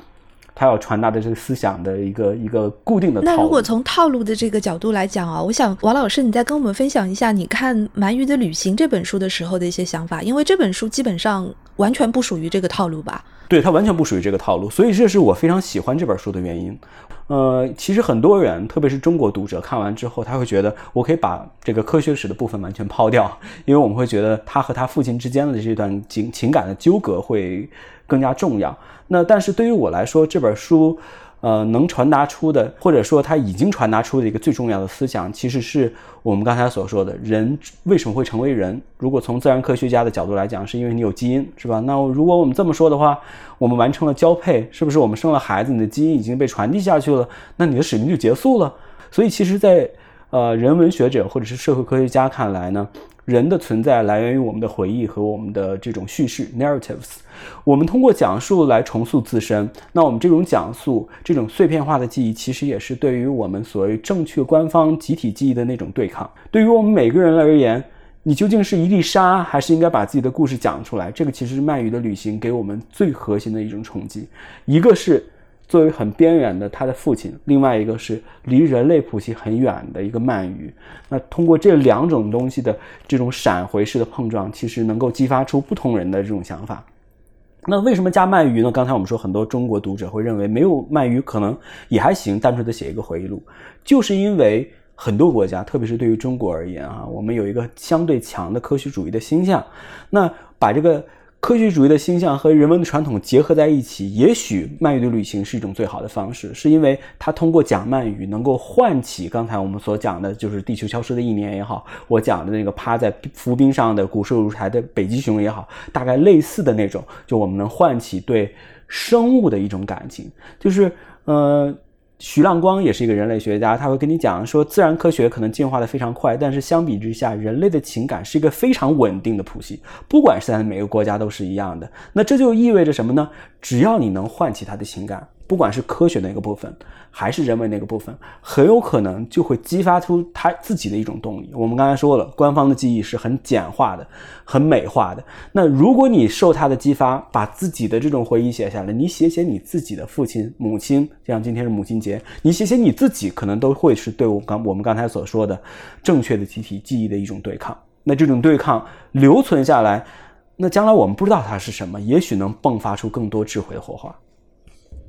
他要传达的这个思想的一个一个固定的套路。那如果从套路的这个角度来讲啊，我想王老师，你再跟我们分享一下你看《鳗鱼的旅行》这本书的时候的一些想法，因为这本书基本上完全不属于这个套路吧？对，他完全不属于这个套路，所以这是我非常喜欢这本书的原因。呃，其实很多人，特别是中国读者看完之后，他会觉得我可以把这个科学史的部分完全抛掉，因为我们会觉得他和他父亲之间的这段情情感的纠葛会。更加重要。那但是对于我来说，这本书，呃，能传达出的，或者说它已经传达出的一个最重要的思想，其实是我们刚才所说的人为什么会成为人。如果从自然科学家的角度来讲，是因为你有基因，是吧？那如果我们这么说的话，我们完成了交配，是不是我们生了孩子，你的基因已经被传递下去了？那你的使命就结束了。所以，其实，在呃人文学者或者是社会科学家看来呢？人的存在来源于我们的回忆和我们的这种叙事 narratives，我们通过讲述来重塑自身。那我们这种讲述，这种碎片化的记忆，其实也是对于我们所谓正确官方集体记忆的那种对抗。对于我们每个人而言，你究竟是一粒沙，还是应该把自己的故事讲出来？这个其实是鳗鱼的旅行给我们最核心的一种冲击。一个是。作为很边缘的他的父亲，另外一个是离人类谱系很远的一个鳗鱼。那通过这两种东西的这种闪回式的碰撞，其实能够激发出不同人的这种想法。那为什么加鳗鱼呢？刚才我们说很多中国读者会认为没有鳗鱼可能也还行，单纯的写一个回忆录，就是因为很多国家，特别是对于中国而言啊，我们有一个相对强的科学主义的倾向，那把这个。科学主义的星象和人文的传统结合在一起，也许鳗鱼的旅行是一种最好的方式，是因为它通过讲鳗鱼能够唤起刚才我们所讲的，就是地球消失的一年也好，我讲的那个趴在浮冰上的骨瘦如柴的北极熊也好，大概类似的那种，就我们能唤起对生物的一种感情，就是呃。徐浪光也是一个人类学家，他会跟你讲说，自然科学可能进化的非常快，但是相比之下，人类的情感是一个非常稳定的谱系，不管是在哪个国家都是一样的。那这就意味着什么呢？只要你能唤起他的情感。不管是科学那个部分，还是人为那个部分，很有可能就会激发出他自己的一种动力。我们刚才说了，官方的记忆是很简化的、很美化的。那如果你受他的激发，把自己的这种回忆写下来，你写写你自己的父亲、母亲，像今天是母亲节，你写写你自己，可能都会是对我刚我们刚才所说的正确的集体记忆的一种对抗。那这种对抗留存下来，那将来我们不知道它是什么，也许能迸发出更多智慧的火花。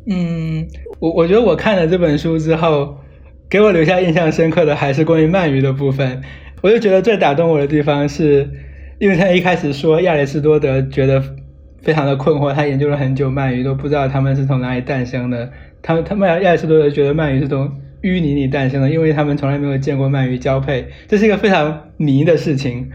嗯，我我觉得我看了这本书之后，给我留下印象深刻的还是关于鳗鱼的部分。我就觉得最打动我的地方是，因为他一开始说亚里士多德觉得非常的困惑，他研究了很久鳗鱼都不知道它们是从哪里诞生的。他他们亚里士多德觉得鳗鱼是从淤泥里诞生的，因为他们从来没有见过鳗鱼交配，这是一个非常迷的事情。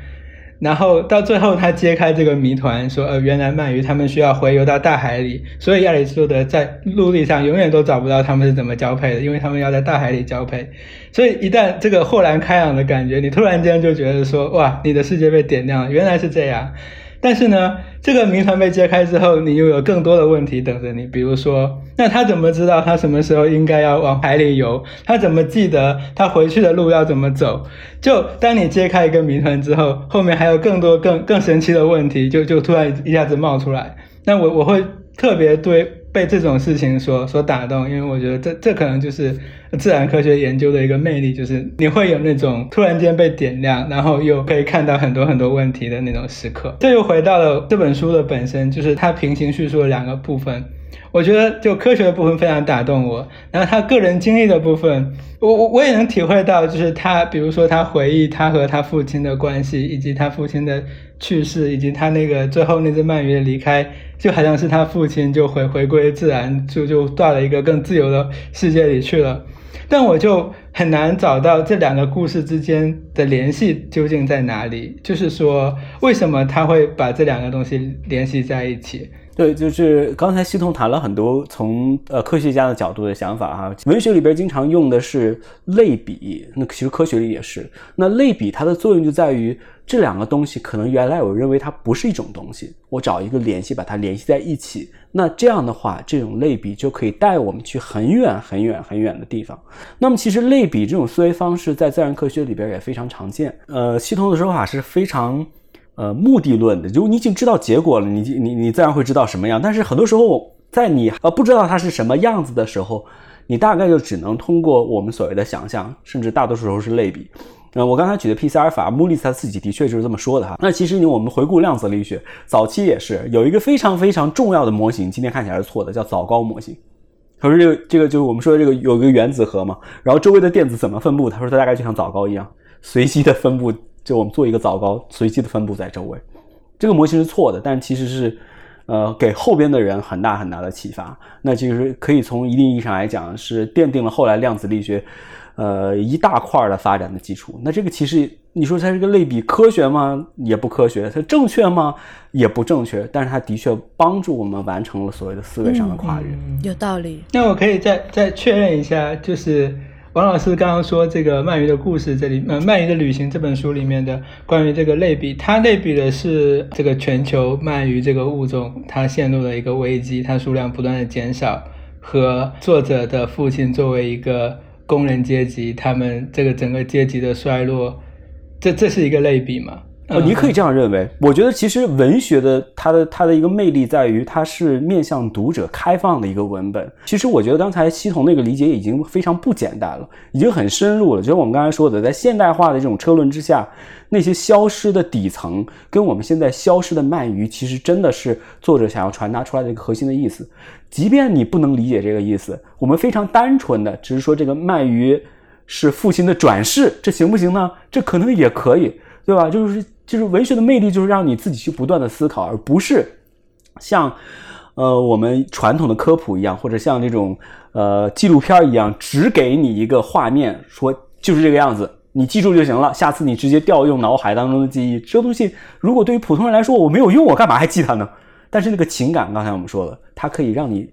然后到最后，他揭开这个谜团，说：“呃，原来鳗鱼它们需要回游到大海里，所以亚里士多德在陆地上永远都找不到它们是怎么交配的，因为它们要在大海里交配。所以一旦这个豁然开朗的感觉，你突然间就觉得说，哇，你的世界被点亮了，原来是这样。”但是呢，这个谜团被揭开之后，你又有更多的问题等着你。比如说，那他怎么知道他什么时候应该要往海里游？他怎么记得他回去的路要怎么走？就当你揭开一个谜团之后，后面还有更多更更神奇的问题，就就突然一下子冒出来。那我我会特别对。被这种事情所所打动，因为我觉得这这可能就是自然科学研究的一个魅力，就是你会有那种突然间被点亮，然后又可以看到很多很多问题的那种时刻。这又回到了这本书的本身，就是它平行叙述的两个部分。我觉得就科学的部分非常打动我，然后他个人经历的部分，我我我也能体会到，就是他比如说他回忆他和他父亲的关系，以及他父亲的去世，以及他那个最后那只鳗鱼的离开，就好像是他父亲就回回归自然，就就到了一个更自由的世界里去了。但我就很难找到这两个故事之间的联系究竟在哪里，就是说为什么他会把这两个东西联系在一起？对，就是刚才系统谈了很多从呃科学家的角度的想法哈。文学里边经常用的是类比，那其实科学里也是。那类比它的作用就在于这两个东西可能原来我认为它不是一种东西，我找一个联系把它联系在一起。那这样的话，这种类比就可以带我们去很远很远很远的地方。那么其实类比这种思维方式在自然科学里边也非常常见。呃，系统的说法是非常。呃，目的论的，就你已经知道结果了，你你你自然会知道什么样。但是很多时候，在你呃不知道它是什么样子的时候，你大概就只能通过我们所谓的想象，甚至大多数时候是类比。呃，我刚才举的 P C R 法，穆利斯他自己的确就是这么说的哈。那其实你我们回顾量子力学，早期也是有一个非常非常重要的模型，今天看起来是错的，叫早高模型。他说这个这个就是我们说的这个有一个原子核嘛，然后周围的电子怎么分布？他说它大概就像枣糕一样，随机的分布。就我们做一个枣糕随机的分布在周围，这个模型是错的，但其实是，呃，给后边的人很大很大的启发。那其实可以从一定意义上来讲，是奠定了后来量子力学，呃，一大块的发展的基础。那这个其实你说它是个类比科学吗？也不科学。它正确吗？也不正确。但是它的确帮助我们完成了所谓的思维上的跨越。有道理。那我可以再再确认一下，就是。王老师刚刚说这个鳗鱼的故事，这里呃，鳗鱼的旅行这本书里面的关于这个类比，它类比的是这个全球鳗鱼这个物种它陷入了一个危机，它数量不断的减少，和作者的父亲作为一个工人阶级，他们这个整个阶级的衰落，这这是一个类比吗？呃，你可以这样认为。我觉得其实文学的它的它的一个魅力在于，它是面向读者开放的一个文本。其实我觉得刚才西彤那个理解已经非常不简单了，已经很深入了。就像我们刚才说的，在现代化的这种车轮之下，那些消失的底层，跟我们现在消失的鳗鱼，其实真的是作者想要传达出来的一个核心的意思。即便你不能理解这个意思，我们非常单纯的只是说这个鳗鱼是父亲的转世，这行不行呢？这可能也可以，对吧？就是就是文学的魅力，就是让你自己去不断的思考，而不是像呃我们传统的科普一样，或者像这种呃纪录片一样，只给你一个画面，说就是这个样子，你记住就行了。下次你直接调用脑海当中的记忆，这东西如果对于普通人来说我没有用，我干嘛还记它呢？但是那个情感，刚才我们说了，它可以让你，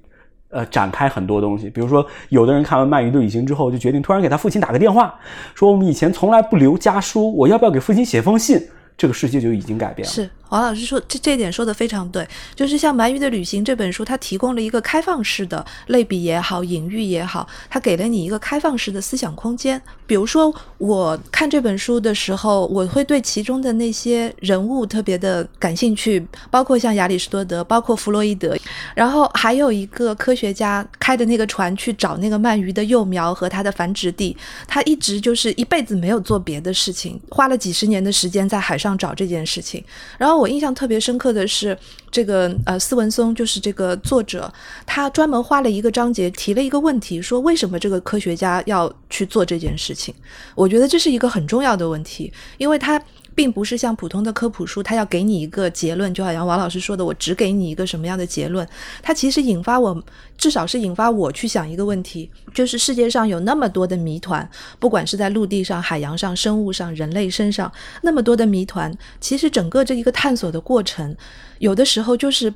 呃，展开很多东西。比如说，有的人看完《鳗鱼的旅行》之后，就决定突然给他父亲打个电话，说我们以前从来不留家书，我要不要给父亲写封信？这个世界就已经改变了。王老师说这这一点说的非常对，就是像《鳗鱼的旅行》这本书，它提供了一个开放式的类比也好，隐喻也好，它给了你一个开放式的思想空间。比如说，我看这本书的时候，我会对其中的那些人物特别的感兴趣，包括像亚里士多德，包括弗洛伊德，然后还有一个科学家开的那个船去找那个鳗鱼的幼苗和它的繁殖地，他一直就是一辈子没有做别的事情，花了几十年的时间在海上找这件事情。然后我印象特别深刻的是，这个呃斯文松就是这个作者，他专门画了一个章节提了一个问题，说为什么这个科学家要去做这件事情？我觉得这是一个很重要的问题，因为他并不是像普通的科普书，它要给你一个结论，就好像王老师说的，我只给你一个什么样的结论。它其实引发我，至少是引发我去想一个问题，就是世界上有那么多的谜团，不管是在陆地上、海洋上、生物上、人类身上，那么多的谜团，其实整个这一个探索的过程，有的时候就是。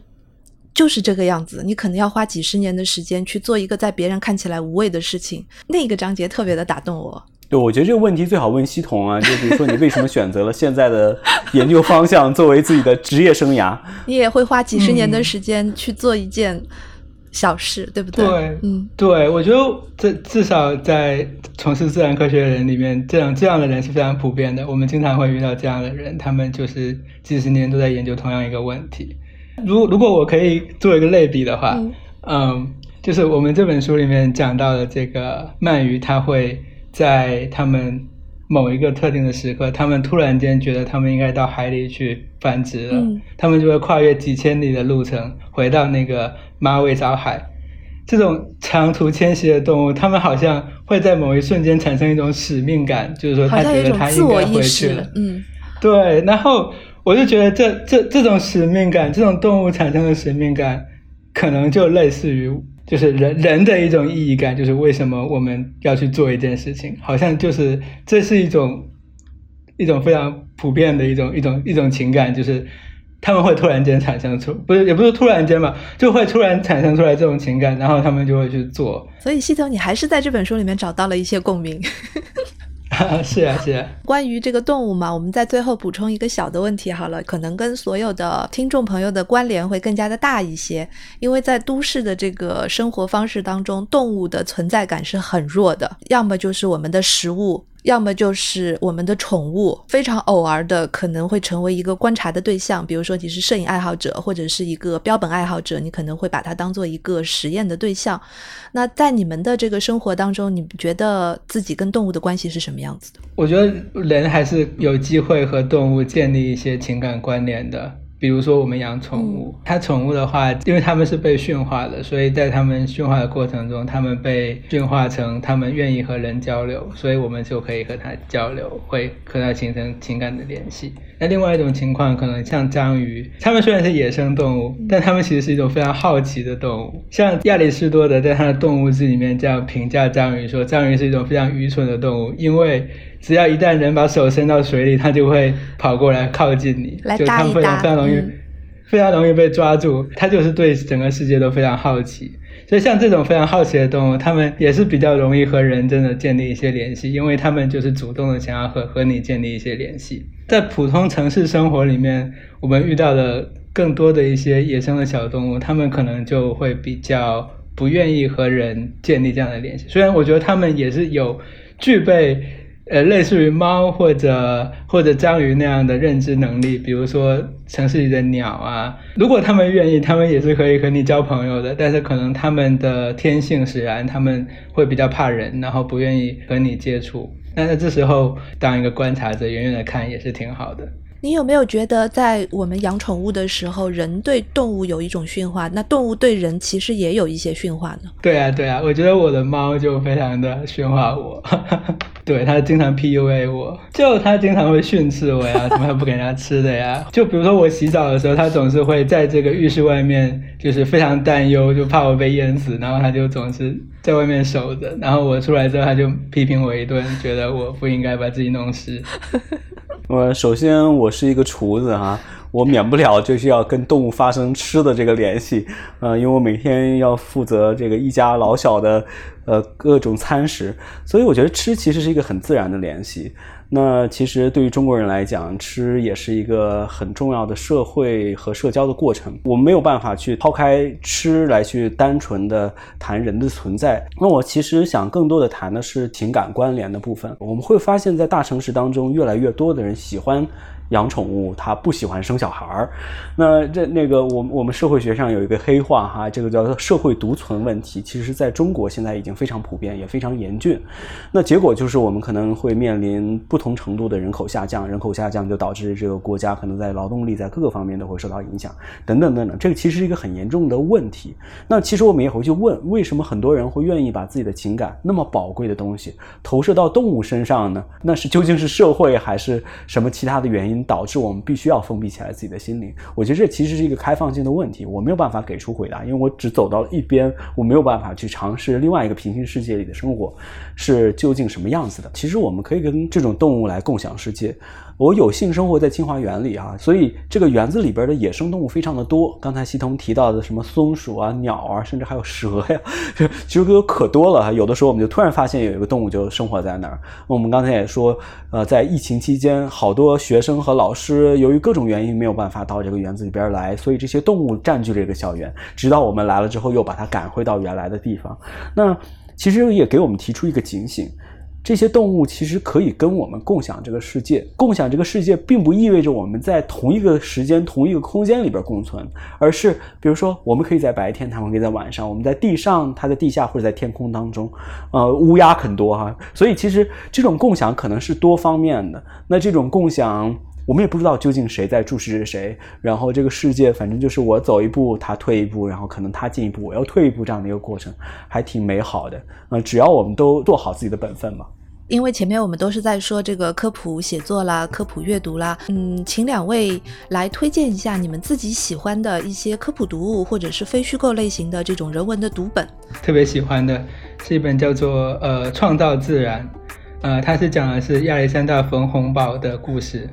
就是这个样子，你可能要花几十年的时间去做一个在别人看起来无谓的事情。那个章节特别的打动我。对，我觉得这个问题最好问系统啊，就比如说你为什么选择了现在的研究方向作为自己的职业生涯？[LAUGHS] 你也会花几十年的时间去做一件小事，对不对？对，嗯，对，我觉得这至少在从事自然科学的人里面，这样这样的人是非常普遍的。我们经常会遇到这样的人，他们就是几十年都在研究同样一个问题。如如果我可以做一个类比的话，嗯，就是我们这本书里面讲到的这个鳗鱼，它会在他们某一个特定的时刻，他们突然间觉得他们应该到海里去繁殖了，他们就会跨越几千里的路程回到那个马尾藻海。这种长途迁徙的动物，他们好像会在某一瞬间产生一种使命感，就是说他觉得他应该回去了。嗯，对，然后。我就觉得这这这种使命感，这种动物产生的使命感，可能就类似于就是人人的一种意义感，就是为什么我们要去做一件事情，好像就是这是一种一种非常普遍的一种一种一种情感，就是他们会突然间产生出，不是也不是突然间吧，就会突然产生出来这种情感，然后他们就会去做。所以，西头，你还是在这本书里面找到了一些共鸣。[LAUGHS] 是啊，是啊。关于这个动物嘛，我们在最后补充一个小的问题好了，可能跟所有的听众朋友的关联会更加的大一些，因为在都市的这个生活方式当中，动物的存在感是很弱的，要么就是我们的食物。要么就是我们的宠物，非常偶尔的可能会成为一个观察的对象。比如说你是摄影爱好者，或者是一个标本爱好者，你可能会把它当做一个实验的对象。那在你们的这个生活当中，你觉得自己跟动物的关系是什么样子的？我觉得人还是有机会和动物建立一些情感关联的。比如说，我们养宠物，它宠物的话，因为它们是被驯化的，所以在它们驯化的过程中，它们被驯化成它们愿意和人交流，所以我们就可以和它交流，会和它形成情感的联系。那另外一种情况，可能像章鱼，它们虽然是野生动物，但它们其实是一种非常好奇的动物。像亚里士多德在他的《动物志》里面这样评价章鱼说：“章鱼是一种非常愚蠢的动物，因为。”只要一旦人把手伸到水里，它就会跑过来靠近你，就它非常非常容易，非常容易被抓住。它就是对整个世界都非常好奇，所以像这种非常好奇的动物，它们也是比较容易和人真的建立一些联系，因为它们就是主动的想要和和你建立一些联系。在普通城市生活里面，我们遇到的更多的一些野生的小动物，它们可能就会比较不愿意和人建立这样的联系。虽然我觉得它们也是有具备。呃，类似于猫或者或者章鱼那样的认知能力，比如说城市里的鸟啊，如果他们愿意，他们也是可以和你交朋友的。但是可能他们的天性使然，他们会比较怕人，然后不愿意和你接触。但是这时候当一个观察者，远远的看也是挺好的。你有没有觉得，在我们养宠物的时候，人对动物有一种驯化，那动物对人其实也有一些驯化呢？对啊，对啊，我觉得我的猫就非常的驯化我，[LAUGHS] 对它经常 PUA 我，就它经常会训斥我呀，[LAUGHS] 怎么不给人家吃的呀。就比如说我洗澡的时候，它总是会在这个浴室外面，就是非常担忧，就怕我被淹死，然后它就总是在外面守着，然后我出来之后，它就批评我一顿，觉得我不应该把自己弄湿。[LAUGHS] 呃首先我是一个厨子哈，我免不了就是要跟动物发生吃的这个联系，呃，因为我每天要负责这个一家老小的呃各种餐食，所以我觉得吃其实是一个很自然的联系。那其实对于中国人来讲，吃也是一个很重要的社会和社交的过程。我们没有办法去抛开吃来去单纯的谈人的存在。那我其实想更多的谈的是情感关联的部分。我们会发现，在大城市当中，越来越多的人喜欢。养宠物，他不喜欢生小孩儿，那这那个，我我们社会学上有一个黑话哈，这个叫做社会独存问题，其实在中国现在已经非常普遍，也非常严峻。那结果就是我们可能会面临不同程度的人口下降，人口下降就导致这个国家可能在劳动力在各个方面都会受到影响，等等等等。这个其实是一个很严重的问题。那其实我们也会去问，为什么很多人会愿意把自己的情感那么宝贵的东西投射到动物身上呢？那是究竟是社会还是什么其他的原因？导致我们必须要封闭起来自己的心灵，我觉得这其实是一个开放性的问题，我没有办法给出回答，因为我只走到了一边，我没有办法去尝试另外一个平行世界里的生活是究竟什么样子的。其实我们可以跟这种动物来共享世界。我有幸生活在清华园里啊，所以这个园子里边的野生动物非常的多。刚才西彤提到的什么松鼠啊、鸟啊，甚至还有蛇呀，[LAUGHS] 其实有可多了。有的时候我们就突然发现有一个动物就生活在那儿。我们刚才也说，呃，在疫情期间，好多学生和老师由于各种原因没有办法到这个园子里边来，所以这些动物占据这个校园。直到我们来了之后，又把它赶回到原来的地方。那其实也给我们提出一个警醒。这些动物其实可以跟我们共享这个世界，共享这个世界，并不意味着我们在同一个时间、同一个空间里边共存，而是比如说，我们可以在白天，它们可以在晚上；我们在地上，它在地下，或者在天空当中。呃，乌鸦很多哈，所以其实这种共享可能是多方面的。那这种共享，我们也不知道究竟谁在注视着谁。然后这个世界，反正就是我走一步，他退一步，然后可能他进一步，我要退一步，这样的一个过程，还挺美好的。呃，只要我们都做好自己的本分嘛。因为前面我们都是在说这个科普写作啦、科普阅读啦，嗯，请两位来推荐一下你们自己喜欢的一些科普读物，或者是非虚构类型的这种人文的读本。特别喜欢的是一本叫做《呃创造自然》，呃，它是讲的是亚历山大·冯·洪堡的故事。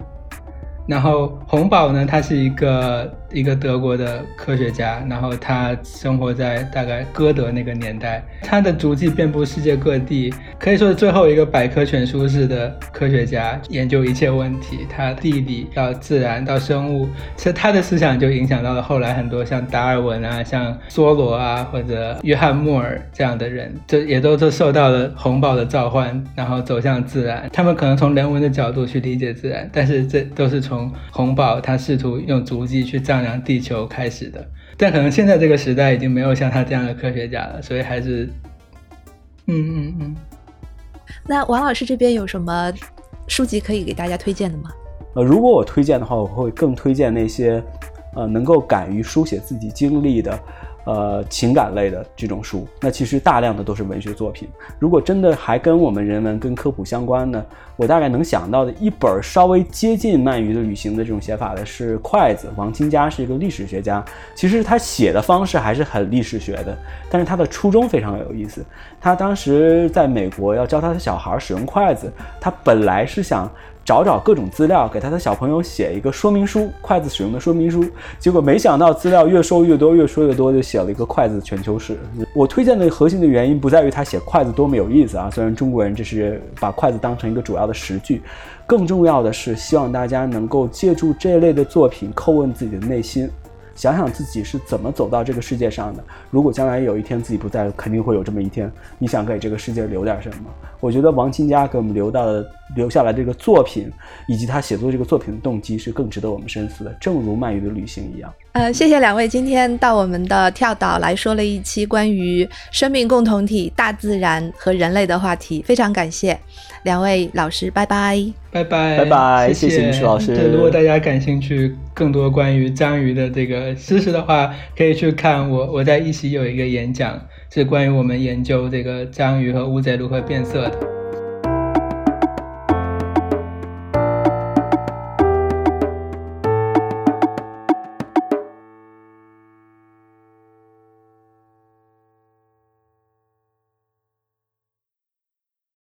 然后红宝呢，它是一个一个德国的科学家，然后他生活在大概歌德那个年代，他的足迹遍布世界各地，可以说是最后一个百科全书式的科学家，研究一切问题，他地理到自然到生物，其实他的思想就影响到了后来很多像达尔文啊、像梭罗啊或者约翰穆尔这样的人，这也都是受到了洪堡的召唤，然后走向自然。他们可能从人文的角度去理解自然，但是这都是从从洪堡他试图用足迹去丈量地球开始的，但可能现在这个时代已经没有像他这样的科学家了，所以还是，嗯嗯嗯。那王老师这边有什么书籍可以给大家推荐的吗？呃，如果我推荐的话，我会更推荐那些，呃，能够敢于书写自己经历的。呃，情感类的这种书，那其实大量的都是文学作品。如果真的还跟我们人文、跟科普相关呢，我大概能想到的一本稍微接近鳗鱼的旅行的这种写法的是《筷子》，王清嘉是一个历史学家。其实他写的方式还是很历史学的，但是他的初衷非常有意思。他当时在美国要教他的小孩使用筷子，他本来是想。找找各种资料，给他的小朋友写一个说明书，筷子使用的说明书。结果没想到资料越收越多，越说越多，就写了一个筷子全球史。我推荐的核心的原因不在于他写筷子多么有意思啊，虽然中国人这是把筷子当成一个主要的食具，更重要的是希望大家能够借助这类的作品叩问自己的内心，想想自己是怎么走到这个世界上的。如果将来有一天自己不在，肯定会有这么一天。你想给这个世界留点什么？我觉得王清佳给我们留到的。留下来这个作品，以及他写作这个作品的动机是更值得我们深思的，正如鳗鱼的旅行一样。呃，谢谢两位今天到我们的跳岛来说了一期关于生命共同体、大自然和人类的话题，非常感谢两位老师，拜拜，拜拜，拜拜，谢谢谢老师。对，如果大家感兴趣更多关于章鱼的这个知识的话，可以去看我我在一席有一个演讲，是关于我们研究这个章鱼和乌贼如何变色的。